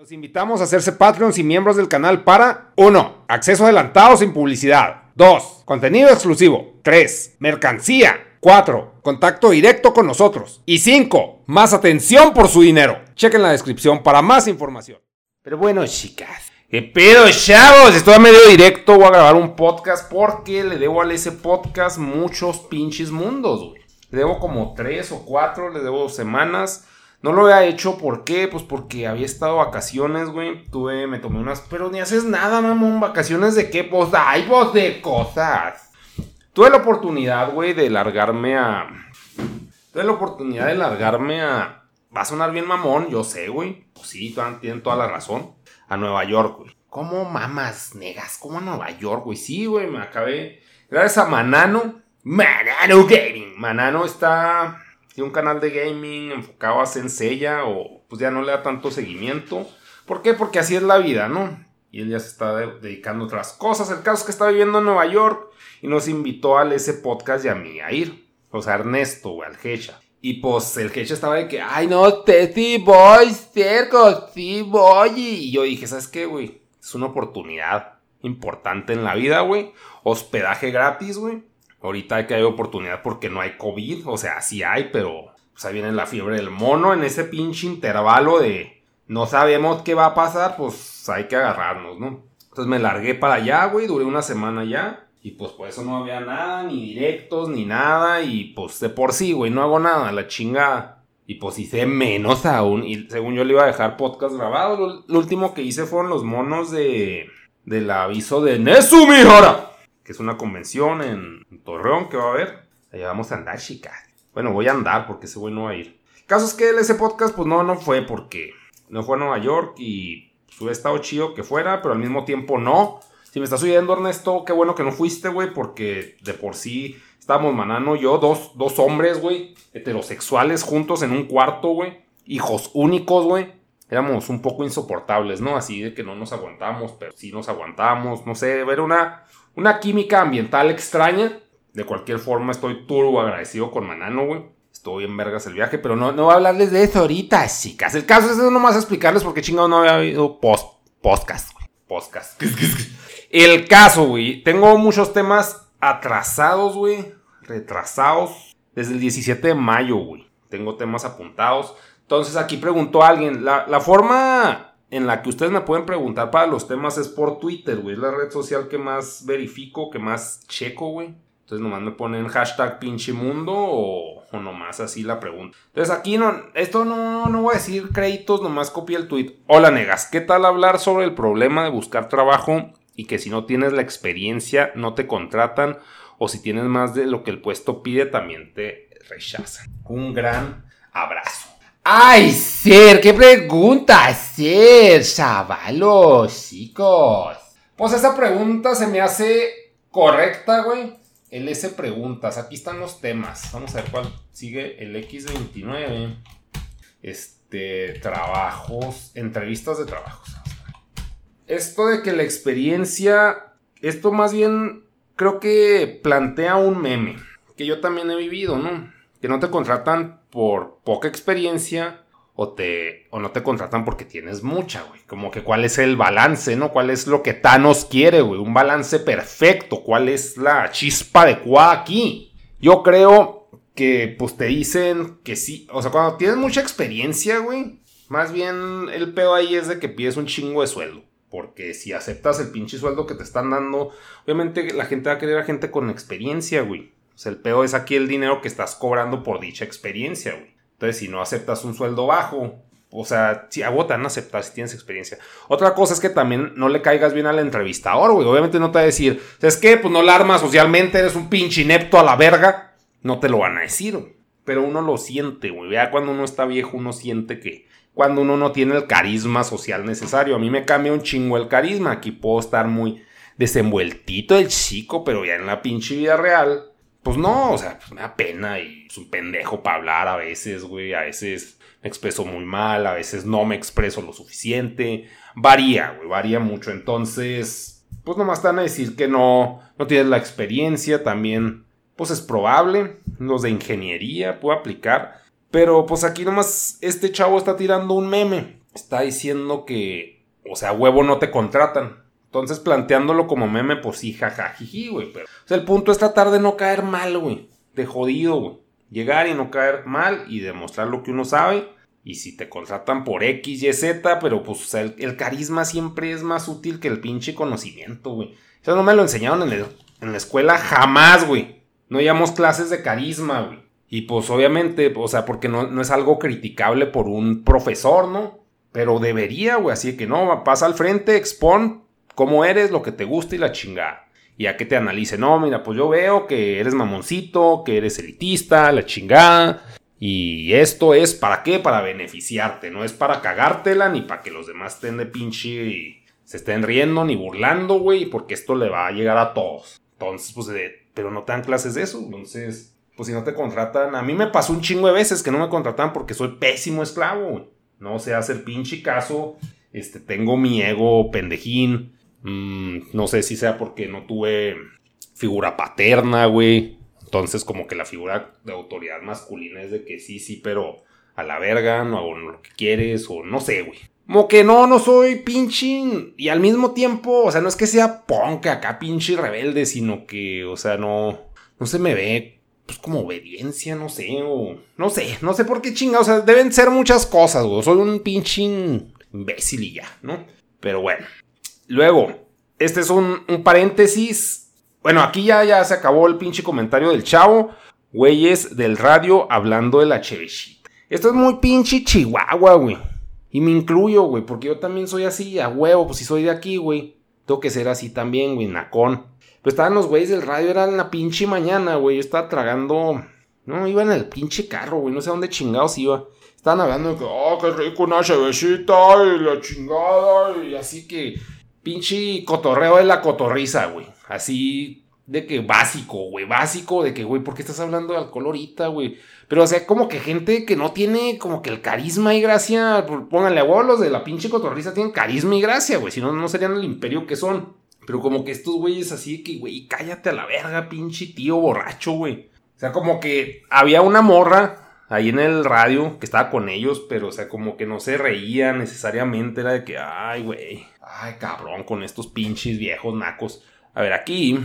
Los invitamos a hacerse Patreons y miembros del canal para 1. Acceso adelantado sin publicidad. 2. Contenido exclusivo. 3. Mercancía. 4. Contacto directo con nosotros. Y 5. Más atención por su dinero. Chequen la descripción para más información. Pero bueno, chicas. ¿Qué pedo, chavos? Estoy a medio directo. Voy a grabar un podcast porque le debo al ese podcast muchos pinches mundos, güey. Le debo como 3 o 4, le debo semanas. No lo había hecho, ¿por qué? Pues porque había estado vacaciones, güey. Tuve, me tomé unas. Pero ni haces nada, mamón. ¿Vacaciones de qué? Pues hay vos de cosas. Tuve la oportunidad, güey, de largarme a. Tuve la oportunidad de largarme a. Va a sonar bien mamón, yo sé, güey. Pues sí, tienen toda la razón. A Nueva York, güey. ¿Cómo mamas, negas? ¿Cómo a Nueva York, güey? Sí, güey, me acabé. Gracias a Manano. Manano Gaming. Manano está tiene un canal de gaming enfocado a Senseiya o pues ya no le da tanto seguimiento. ¿Por qué? Porque así es la vida, ¿no? Y él ya se está dedicando a otras cosas. El caso es que está viviendo en Nueva York y nos invitó al ese podcast y a mí a ir. O sea, Ernesto, güey, al Hecha. Y pues el Hecha estaba de que, ay, no, te sí voy, cerco, sí voy. Y yo dije, ¿sabes qué, güey? Es una oportunidad importante en la vida, güey. Hospedaje gratis, güey. Ahorita hay que hay oportunidad porque no hay COVID, o sea, sí hay, pero pues ahí viene la fiebre del mono en ese pinche intervalo de no sabemos qué va a pasar, pues hay que agarrarnos, ¿no? Entonces me largué para allá, güey, duré una semana ya. Y pues por eso no había nada, ni directos, ni nada. Y pues de por sí, güey, no hago nada, la chingada. Y pues hice menos aún. Y según yo le iba a dejar podcast grabado. Lo, último que hice fueron los monos de. Del aviso de Nesumihara que es una convención en, Torreón que va a haber. Allá vamos a andar, chicas. Bueno, voy a andar porque ese güey no va a ir. Caso es que ese podcast, pues no, no fue porque no fue a Nueva York y pues, hubiera estado chido que fuera, pero al mismo tiempo no. Si me estás oyendo, Ernesto, qué bueno que no fuiste, güey, porque de por sí estábamos Manano yo, dos, dos hombres, güey, heterosexuales juntos en un cuarto, güey, hijos únicos, güey. Éramos un poco insoportables, ¿no? Así de que no nos aguantamos, pero sí nos aguantamos, no sé, ver una, una química ambiental extraña. De cualquier forma, estoy turbo agradecido con Manano, güey. Estoy en vergas el viaje, pero no, no voy a hablarles de eso ahorita, chicas. El caso es nomás explicarles porque chingado no había habido post, podcast, güey. Podcast. El caso, güey. Tengo muchos temas atrasados, güey. Retrasados. Desde el 17 de mayo, güey. Tengo temas apuntados. Entonces aquí preguntó alguien, la, la forma en la que ustedes me pueden preguntar para los temas es por Twitter, güey. Es la red social que más verifico, que más checo, güey. Entonces nomás me ponen hashtag pinche mundo o, o, nomás así la pregunta. Entonces aquí no, esto no, no voy a decir créditos, nomás copié el tweet. Hola negas, ¿qué tal hablar sobre el problema de buscar trabajo y que si no tienes la experiencia no te contratan o si tienes más de lo que el puesto pide también te rechazan? Un gran abrazo. Ay, Ser, qué pregunta, Ser, chavalos, chicos. Pues esa pregunta se me hace correcta, güey. El S preguntas, aquí están los temas. Vamos a ver cuál sigue el X29. Este, trabajos, entrevistas de trabajos. Esto de que la experiencia, esto más bien creo que plantea un meme, que yo también he vivido, ¿no? Que no te contratan por poca experiencia o, te, o no te contratan porque tienes mucha, güey. Como que cuál es el balance, ¿no? ¿Cuál es lo que Thanos quiere, güey? Un balance perfecto. ¿Cuál es la chispa adecuada aquí? Yo creo que pues te dicen que sí. O sea, cuando tienes mucha experiencia, güey. Más bien el pedo ahí es de que pides un chingo de sueldo. Porque si aceptas el pinche sueldo que te están dando, obviamente la gente va a querer a gente con experiencia, güey. El peor es aquí el dinero que estás cobrando por dicha experiencia, güey. Entonces, si no aceptas un sueldo bajo, o sea, si agotan aceptar si tienes experiencia. Otra cosa es que también no le caigas bien al entrevistador, güey. Obviamente no te va a decir, ¿sabes qué? Pues no la armas socialmente, eres un pinche inepto a la verga. No te lo van a decir, Pero uno lo siente, güey. Ya cuando uno está viejo, uno siente que cuando uno no tiene el carisma social necesario. A mí me cambia un chingo el carisma. Aquí puedo estar muy desenvueltito el chico, pero ya en la pinche vida real pues no, o sea, pues me da pena y es un pendejo para hablar a veces, güey. A veces me expreso muy mal, a veces no me expreso lo suficiente. Varía, güey, varía mucho. Entonces, pues nomás van a decir que no, no tienes la experiencia. También, pues es probable. Los de ingeniería puedo aplicar. Pero pues aquí nomás este chavo está tirando un meme. está diciendo que, o sea, huevo no te contratan. Entonces, planteándolo como meme, pues sí, jajajiji, güey. Pero, o sea, el punto es tratar de no caer mal, güey. De jodido, güey. Llegar y no caer mal y demostrar lo que uno sabe. Y si te contratan por X, Y, Z, pero pues, o sea, el, carisma siempre es más útil que el pinche conocimiento, güey. Eso no me lo enseñaron en, la escuela jamás, güey. No llevamos clases de carisma, güey. Y pues obviamente, o sea, porque no, no es algo criticable por un profesor, ¿no? Pero debería, güey, así que no, pasa al frente, expon cómo eres, lo que te gusta y la chingada. Y a que te analice, no, mira, pues yo veo que eres mamoncito, que eres elitista, la chingada. Y esto es para qué? Para beneficiarte, no es para cagártela ni para que los demás estén de pinche y se estén riendo ni burlando, güey, porque esto le va a llegar a todos. Entonces, pues, pero no te dan clases de eso. Entonces, pues si no te contratan, a mí me pasó un chingo de veces que no me contratan porque soy pésimo esclavo, No sé hacer pinche caso, este, tengo mi ego pendejín, Mm, no sé si sea porque no tuve figura paterna, güey. Entonces, como que la figura de autoridad masculina es de que sí, sí, pero a la verga, no hago lo que quieres, o no sé, güey. Como que no, no soy pinche. Y al mismo tiempo, o sea, no es que sea punk acá, pinche rebelde, sino que, o sea, no. No se me ve, pues como obediencia, no sé, o. No sé, no sé por qué chinga, o sea, deben ser muchas cosas, güey. Soy un pinche imbécil y ya, ¿no? Pero bueno. Luego, este es un, paréntesis. Bueno, aquí ya, ya se acabó el pinche comentario del chavo. Güeyes del radio hablando de la chevechita. Esto es muy pinche chihuahua, güey. Y me incluyo, güey, porque yo también soy así, a huevo, pues si soy de aquí, güey. Tengo que ser así también, güey, nacón. Pero estaban los güeyes del radio, era la pinche mañana, güey. Yo estaba tragando. No, iba en el pinche carro, güey. No sé dónde chingados iba. Estaban hablando de que, oh, qué rico una chevechita y la chingada. Y así que pinche cotorreo de la cotorriza, güey. Así de que básico, güey, básico, de que, güey, ¿por qué estás hablando de alcohol ahorita, güey? Pero, o sea, como que gente que no tiene como que el carisma y gracia, pónganle a vos, los de la pinche cotorriza tienen carisma y gracia, güey, si no, no serían el imperio que son. Pero como que estos güeyes así que, güey, cállate a la verga, pinche tío borracho, güey. O sea, como que había una morra ahí en el radio que estaba con ellos, pero, o sea, como que no se reía necesariamente, era de que, ay, güey, Ay, cabrón, con estos pinches viejos nacos. A ver, aquí.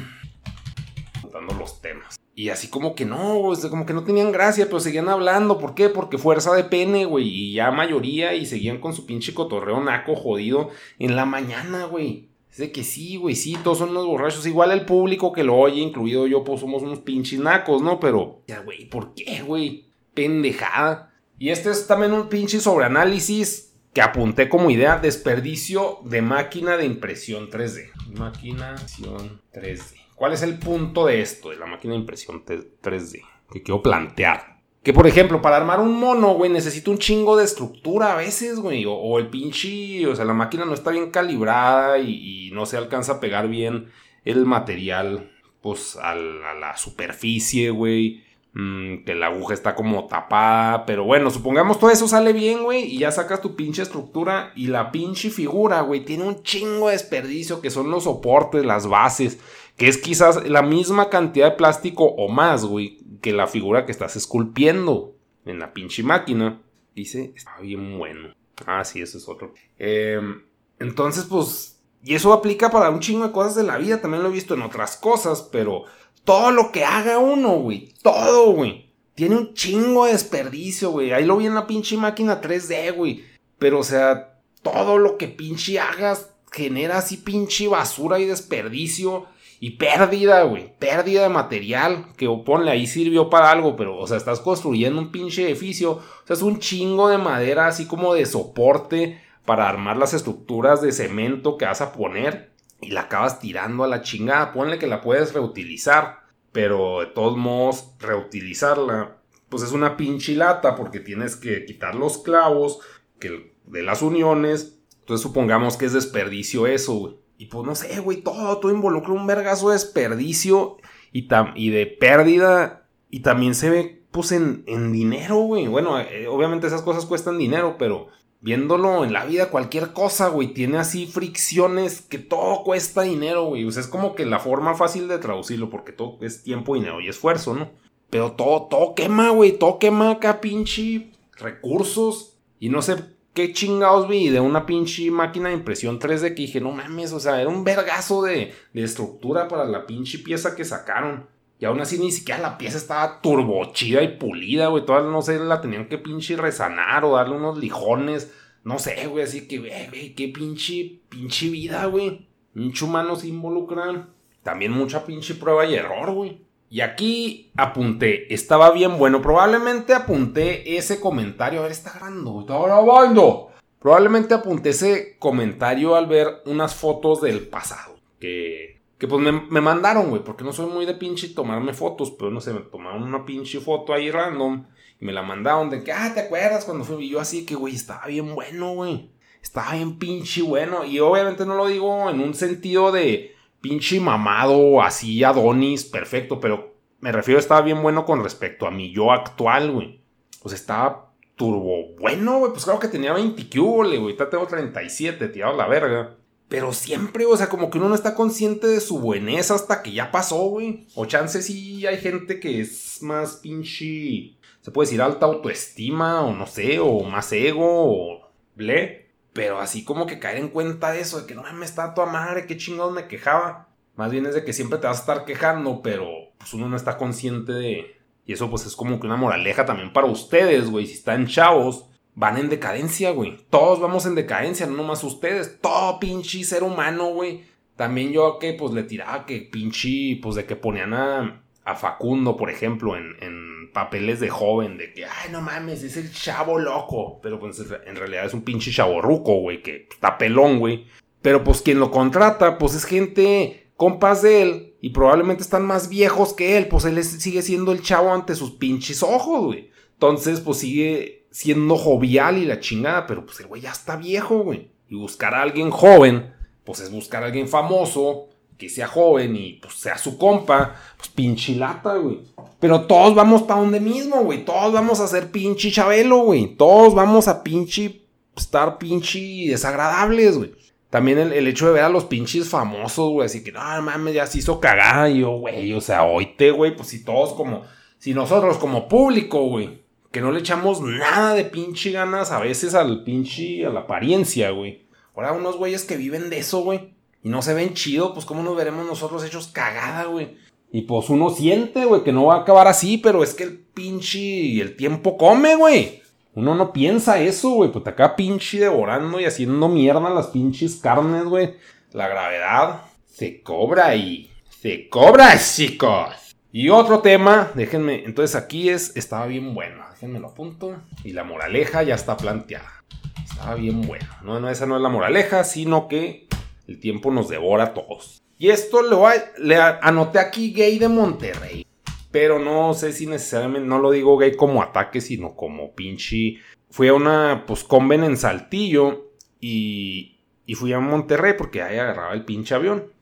Contando los temas. Y así como que no, como que no tenían gracia, pero seguían hablando. ¿Por qué? Porque fuerza de pene, güey. Y ya mayoría y seguían con su pinche cotorreo naco jodido en la mañana, güey. Es de que sí, güey, sí, todos son unos borrachos. Igual el público que lo oye, incluido yo, pues somos unos pinches nacos, ¿no? Pero, ya, güey, ¿por qué, güey? Pendejada. Y este es también un pinche sobreanálisis que apunté como idea desperdicio de máquina de impresión 3D. Máquina de impresión 3D. ¿Cuál es el punto de esto, de la máquina de impresión 3D? Que quiero plantear. Que por ejemplo, para armar un mono, güey, necesito un chingo de estructura a veces, güey. O, el pinche, o sea, la máquina no está bien calibrada y, no se alcanza a pegar bien el material, pues, a la superficie, güey. Mm, que la aguja está como tapada, pero bueno, supongamos todo eso sale bien, güey, y ya sacas tu pinche estructura y la pinche figura, güey, tiene un chingo de desperdicio que son los soportes, las bases, que es quizás la misma cantidad de plástico o más, güey, que la figura que estás esculpiendo en la pinche máquina. Dice, está bien bueno. Ah, sí, eso es otro. Em, entonces, pues, y eso aplica para un chingo de cosas de la vida, también lo he visto en otras cosas, pero todo lo que haga uno, güey. Todo, güey. Tiene un chingo de desperdicio, güey. Ahí lo vi en la pinche máquina 3D, güey. Pero, o sea, todo lo que pinche hagas genera así pinche basura y desperdicio y pérdida, güey. Pérdida de material que ponle ahí sirvió para algo, pero, o sea, estás construyendo un pinche edificio. O sea, es un chingo de madera así como de soporte para armar las estructuras de cemento que vas a poner y la acabas tirando a la chingada. Ponle que la puedes reutilizar, pero de todos modos, reutilizarla, pues es una pinche lata porque tienes que quitar los clavos que de las uniones. Entonces supongamos que es desperdicio eso. Y pues no sé, güey, todo, todo involucra un vergazo de desperdicio y, y de pérdida. Y también se ve, pues, en, en dinero, güey. Bueno, eh, obviamente esas cosas cuestan dinero, pero viéndolo en la vida, cualquier cosa, güey, tiene así fricciones que todo cuesta dinero, güey. O sea, es como que la forma fácil de traducirlo, porque todo es tiempo, dinero y esfuerzo, ¿no? Pero todo, todo quema, güey, todo quema acá, pinche recursos. Y no sé qué chingados vi de una pinche máquina de impresión 3D que dije, no mames, o sea, era un vergazo de, de estructura para la pinche pieza que sacaron. Y aún así ni siquiera la pieza estaba turbochida y pulida, güey. Todas, no sé, la tenían que pinche resanar o darle unos lijones. No sé, güey. Así que, güey, qué pinche, pinche vida, güey. Mucho humano se involucran. También mucha pinche prueba y error, güey. Y aquí apunté, estaba bien bueno. Probablemente apunté ese comentario. A ver, está grabando, está grabando. Probablemente apunté ese comentario al ver unas fotos del pasado. Que, que pues me, mandaron, güey. Porque no soy muy de pinche tomarme fotos. Pero no sé, me tomaron una pinche foto ahí random. Y me la mandaron de que, ah, ¿te acuerdas cuando fui? Yo así que, güey, estaba bien bueno, güey. Estaba bien pinche bueno. Y obviamente no lo digo en un sentido de pinche mamado, así Adonis, perfecto, pero me refiero, estaba bien bueno con respecto a mi yo actual, güey. Pues estaba turbo bueno, güey. Pues claro que tenía 20 güey. Ahorita tengo 37, tirado la verga. Pero siempre, o sea, como que uno no está consciente de su buenez hasta que ya pasó, güey. O chance sí hay gente que es más pinche. Se puede decir alta autoestima, o no sé, o más ego, o ble. Pero así como que caer en cuenta de eso, de que no me está toda madre, qué chingados me quejaba. Más bien es de que siempre te vas a estar quejando, pero pues uno no está consciente de... Y eso pues es como que una moraleja también para ustedes, güey. Si están chavos, van en decadencia, güey. Todos vamos en decadencia, no nomás ustedes. Todo pinche ser humano, güey. También yo que pues le tiraba que pinche, pues de que ponían a, a Facundo, por ejemplo, en, en, papeles de joven, de que, ay, no mames, es el chavo loco. Pero pues en realidad es un pinche chavo ruco, güey, que está pelón, güey. Pero pues quien lo contrata, pues es gente compas de él y probablemente están más viejos que él, pues él sigue siendo el chavo ante sus pinches ojos, güey. Entonces, pues sigue siendo jovial y la chingada, pero pues el güey ya está viejo, güey. Y buscar a alguien joven, pues es buscar a alguien famoso, que sea joven y pues sea su compa, pues pinche lata, güey. Pero todos vamos para donde mismo, güey. Todos vamos a ser pinche chabelo, güey. Todos vamos a pinche estar pinche desagradables, güey. También el, hecho de ver a los pinches famosos, güey, así que, no, mames, ya se hizo cagada. Yo, güey, o sea, oíte, güey, pues si todos como, si nosotros como público, güey, que no le echamos nada de pinche ganas a veces al pinche, a la apariencia, güey. Ahora unos güeyes que viven de eso, güey y no se ven chido, pues cómo nos veremos nosotros hechos cagada, güey. Y pues uno siente, güey, que no va a acabar así, pero es que el pinche el tiempo come, güey. Uno no piensa eso, güey, pues te acaba pinche devorando y haciendo mierda las pinches carnes, güey. La gravedad se cobra y se cobra, chicos. Y otro tema, déjenme, entonces aquí es, estaba bien bueno, déjenme lo apunto. Y la moraleja ya está planteada. Estaba bien bueno. No, no, esa no es la moraleja, sino que el tiempo nos devora a todos. Y esto lo le anoté aquí gay de Monterrey. Pero no sé si necesariamente, no lo digo gay como ataque, sino como pinche. Fui a una, pues, conven en Saltillo y, y fui a Monterrey porque ahí agarraba el pinche avión.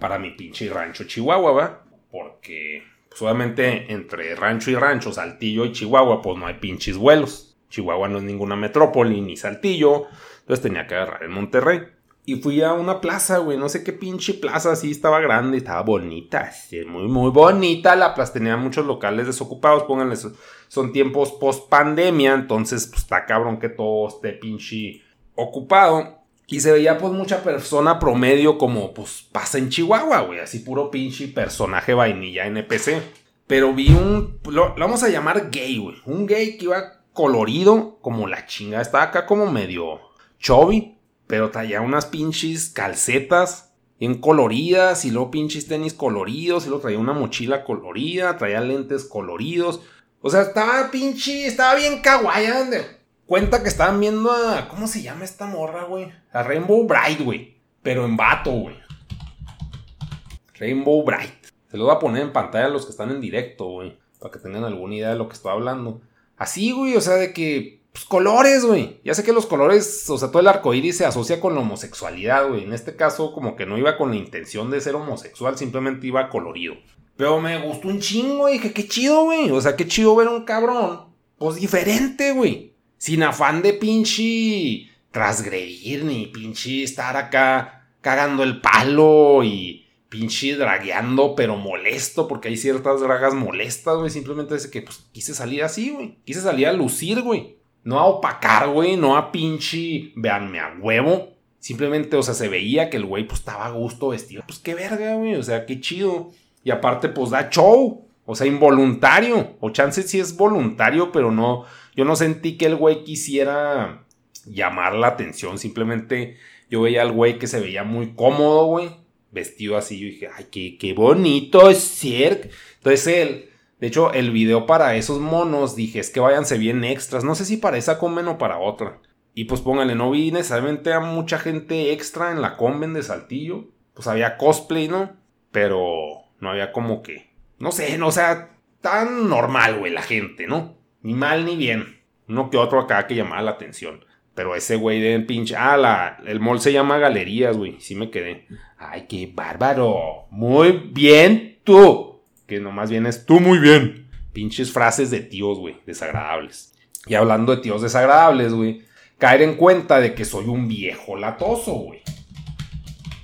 Para mi pinche rancho Chihuahua, ¿va? Porque, pues, obviamente, entre rancho y rancho, Saltillo y Chihuahua, pues no hay pinches vuelos. Chihuahua no es ninguna metrópoli ni Saltillo. Entonces tenía que agarrar el Monterrey. Y fui a una plaza, güey, no sé qué pinche plaza, así estaba grande, estaba bonita, muy, muy bonita la plaza, tenía muchos locales desocupados, pónganle, son tiempos post pandemia, entonces pues está cabrón que todo esté pinche ocupado. Y se veía pues mucha persona promedio como pues pasa en Chihuahua, güey, así puro pinche personaje vainilla NPC. Pero vi un, lo, vamos a llamar gay, güey, un gay que iba colorido como la chinga, estaba acá como medio chubby pero traía unas pinches calcetas bien coloridas y luego pinches tenis coloridos y luego traía una mochila colorida, traía lentes coloridos. O sea, estaba pinche, estaba bien kawaii. Cuenta que estaban viendo a, ¿cómo se llama esta morra, güey? A Rainbow Bright, güey. Pero en vato, güey. Rainbow Bright. Se lo voy a poner en pantalla a los que están en directo, güey. Para que tengan alguna idea de lo que estoy hablando. Así, güey, o sea, de que pues, colores, güey. Ya sé que los colores, o sea, todo el arco iris se asocia con la homosexualidad, güey. En este caso, como que no iba con la intención de ser homosexual, simplemente iba colorido. Pero me gustó un chingo, dije, qué chido, güey. O sea, qué chido ver un cabrón, pues diferente, güey. Sin afán de pinche transgredir, ni pinche estar acá cagando el palo y pinche dragueando, pero molesto, porque hay ciertas dragas molestas, güey. Simplemente es que, pues, quise salir así, güey. Quise salir a lucir, güey. No a opacar, güey, no a pinche, veanme a huevo. Simplemente, o sea, se veía que el güey pues estaba a gusto vestido. Pues qué verga, güey, o sea, qué chido. Y aparte, pues da show. O sea, involuntario. O chance sí es voluntario, pero no. Yo no sentí que el güey quisiera llamar la atención. Simplemente yo veía al güey que se veía muy cómodo, güey. Vestido así. Yo dije, ay, qué, qué bonito es ser. Entonces él. De hecho, el video para esos monos dije, es que váyanse bien extras. No sé si para esa comen o para otra. Y pues pónganle, no vi necesariamente a mucha gente extra en la conven de Saltillo. Pues había cosplay, ¿no? Pero no había como que no sé, no, o sea, tan normal, güey, la gente, ¿no? Ni mal ni bien. Uno que otro acá que llamaba la atención. Pero ese güey de pinche. Ah, la, el mall se llama Galerías, güey. Sí me quedé. Ay, qué bárbaro. Muy bien, tú. Que nomás vienes tú muy bien. Pinches frases de tíos, güey. Desagradables. Y hablando de tíos desagradables, güey. Caer en cuenta de que soy un viejo latoso, güey.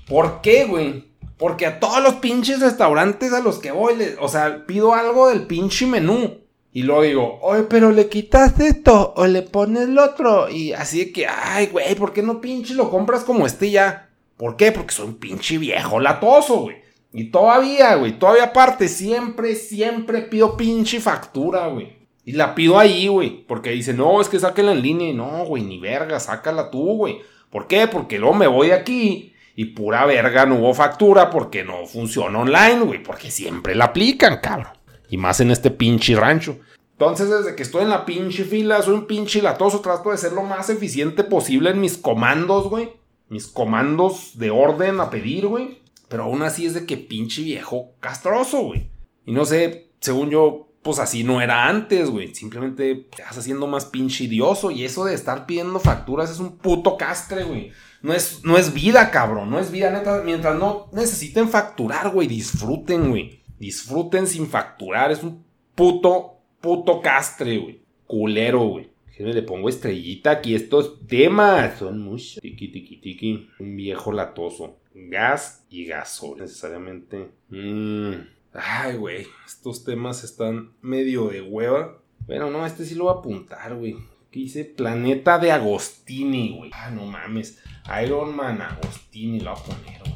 ¿Por qué, güey? Porque a todos los pinches restaurantes a los que voy, o sea, pido algo del pinche menú. Y luego digo, oye, pero le quitas esto o le pones el otro. Y así de que, ay, güey, ¿por qué no pinche lo compras como este ya? ¿Por qué? Porque soy un pinche viejo latoso, güey. Y todavía, güey, todavía aparte, siempre, siempre pido pinche factura, güey. Y la pido ahí, güey. Porque dice, no, es que sáquela en línea. Y no, güey, ni verga, sácala tú, güey. ¿Por qué? Porque luego me voy aquí y pura verga no hubo factura porque no funciona online, güey. Porque siempre la aplican, cabrón. Y más en este pinche rancho. Entonces, desde que estoy en la pinche fila, soy un pinche latoso. Trato de ser lo más eficiente posible en mis comandos, güey. Mis comandos de orden a pedir, güey. Pero aún así es de que pinche viejo castroso, güey. Y no sé, según yo, pues así no era antes, güey. Simplemente te vas haciendo más pinche idioso. Y eso de estar pidiendo facturas es un puto castre, güey. No es, no es vida, cabrón. No es vida, neta. Mientras no necesiten facturar, güey. Disfruten, güey. Disfruten sin facturar. Es un puto, puto castre, güey. Culero, güey. Le pongo estrellita aquí. Estos temas son muchos. Tiki, tiki, tiki. Un viejo latoso. Gas y gaso. Necesariamente. Mmm. Ay, güey. Estos temas están medio de hueva. Bueno, no, este sí lo voy a apuntar, güey. ¿Qué dice? Planeta de Agostini, güey. Ah, no mames. Iron Man Agostini lo voy a poner, güey.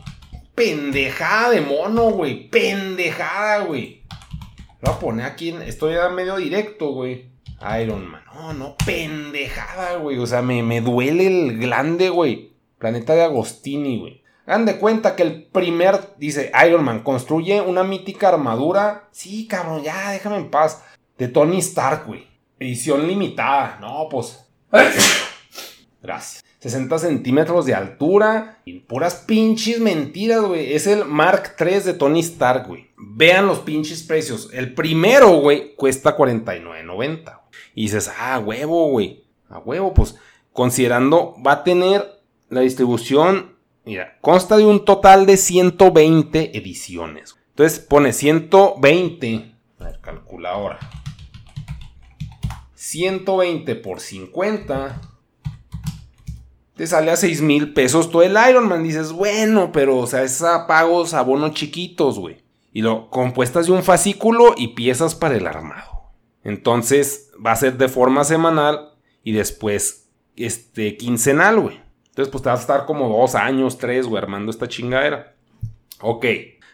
Pendejada de mono, güey. Pendejada, güey. Lo voy a poner aquí. En, estoy a medio directo, güey. Iron Man. No, no, pendejada, güey. O sea, me, me duele el glande, güey. Planeta de Agostini, güey. Hagan de cuenta que el primer, dice Iron Man, construye una mítica armadura. Sí, cabrón, ya, déjame en paz. De Tony Stark, güey. Edición limitada. No, pues. Gracias. 60 centímetros de altura. Y puras pinches mentiras, güey. Es el Mark III de Tony Stark, güey. Vean los pinches precios. El primero, güey, cuesta 49.90. Y dices, ah, huevo, güey. A huevo, pues. Considerando, va a tener la distribución. Mira, consta de un total de 120 ediciones. Entonces pone 120. A ver, calculadora. 120 por 50 te sale a 6 mil pesos todo el Iron Man. Dices, bueno, pero, o sea, es a pagos, abonos chiquitos, güey. Y lo compuestas de un fascículo y piezas para el armado. Entonces, va a ser de forma semanal y después, este, quincenal, güey. Entonces, pues te vas a estar como dos años, tres, güey, armando esta chingadera. Ok,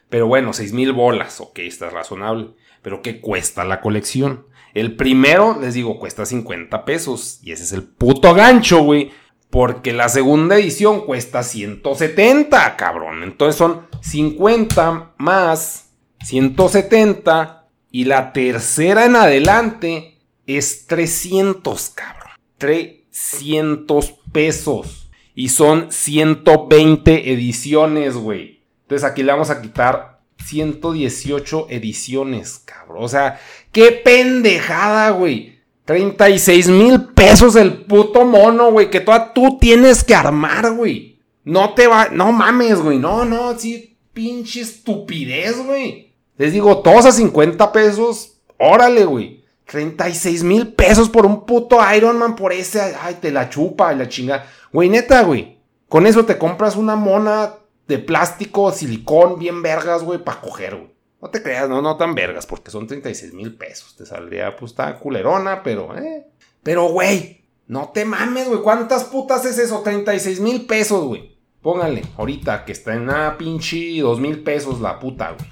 pero bueno, 6 mil bolas, ok, está razonable. Pero ¿qué cuesta la colección? El primero, les digo, cuesta 50 pesos. Y ese es el puto gancho, güey porque la segunda edición cuesta 170, cabrón. Entonces son 50 más 170. Y la tercera en adelante es 300, cabrón. 300 pesos. Y son 120 ediciones, güey. Entonces aquí le vamos a quitar 118 ediciones, cabrón. O sea, qué pendejada, güey. 36 mil pesos el puto mono, güey, que toda tú tienes que armar, güey. No te va, no mames, güey, no, no, sí, pinche estupidez, güey. Les digo, todos a 50 pesos, órale, güey. 36 mil pesos por un puto Iron Man, por ese, ay, te la chupa la chinga. Güey, neta, güey. Con eso te compras una mona de plástico, silicón, bien vergas, güey, para coger, güey. No te creas, no, no tan vergas, porque son 36 mil pesos. Te saldría, pues, está culerona, pero, eh. Pero, güey, No te mames, güey. ¿Cuántas putas es eso? 36 mil pesos, güey. Póngale, ahorita que está en una pinche 2 mil pesos la puta, güey.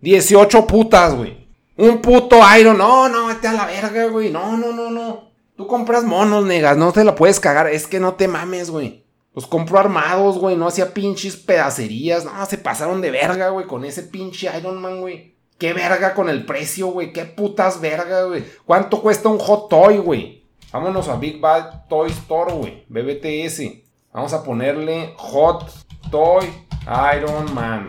18 putas, güey. Un puto Iron. No, no, vete a la verga, güey. No, no, no, no. Tú compras monos, negas. No te la puedes cagar. Es que no te mames, güey. Los compro armados, güey. No hacía pinches pedacerías. No, se pasaron de verga, güey. Con ese pinche Iron Man, güey. Qué verga con el precio, güey. Qué putas verga, güey. ¿Cuánto cuesta un Hot Toy, güey? Vámonos a Big Bad Toy Store, güey. BBTS. Vamos a ponerle Hot Toy Iron Man.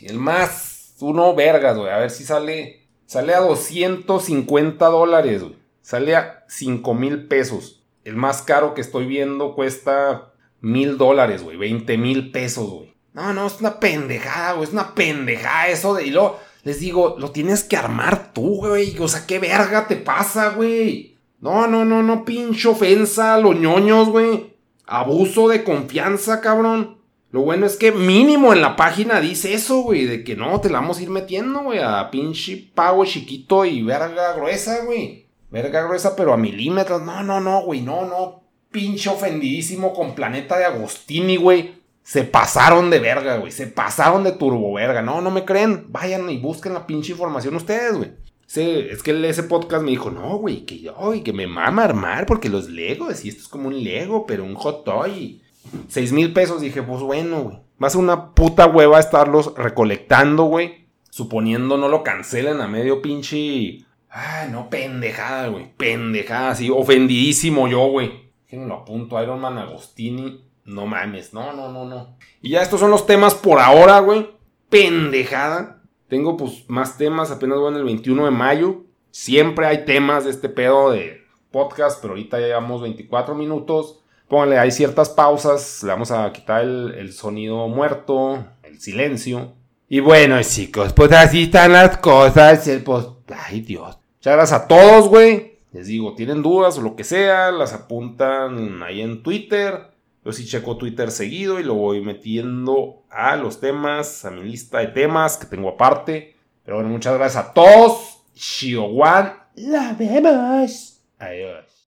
El más, uno vergas, güey. A ver si sale. Sale a 250 dólares, güey. Sale a 5 mil pesos. El más caro que estoy viendo cuesta mil dólares, güey. 20 mil pesos, güey. No, no, es una pendejada, güey. Es una pendejada eso de. Y luego les digo, lo tienes que armar tú, güey. O sea, ¿qué verga te pasa, güey? No, no, no, no, pinche ofensa los ñoños, güey. Abuso de confianza, cabrón. Lo bueno es que mínimo en la página dice eso, güey, de que no, te la vamos a ir metiendo, güey, a pinche pago chiquito y verga gruesa, güey. Verga gruesa, pero a milímetros. No, no, no, güey, no, no. Pinche ofendidísimo con Planeta de Agostini, güey. Se pasaron de verga, güey. Se pasaron de turbo verga. No, no me creen. Vayan y busquen la pinche información ustedes, güey. Sí, es que ese podcast me dijo, no, güey, que yo, que me mama armar porque los Legos, y esto es como un Lego, pero un hot toy. Seis mil pesos, dije, pues bueno, güey. Va a una puta hueva estarlos recolectando, güey. Suponiendo no lo cancelen a medio pinche. Ay, no, pendejada, güey. Pendejada, así, ofendidísimo yo, güey. Lo apunto, Iron Man Agostini. No mames, no, no, no, no. Y ya estos son los temas por ahora, güey. Pendejada. Tengo pues más temas, apenas voy en el 21 de mayo. Siempre hay temas de este pedo de podcast, pero ahorita ya llevamos 24 minutos. Pónganle, hay ciertas pausas, le vamos a quitar el, sonido muerto, el silencio. Y bueno, chicos, pues así están las cosas. Pues, ay Dios. Muchas gracias a todos, güey. Les digo, tienen dudas o lo que sea, las apuntan ahí en Twitter. Yo sí checo Twitter seguido y lo voy metiendo a los temas, a mi lista de temas que tengo aparte. Pero bueno, muchas gracias a todos. Shiowan, la vemos. Adiós.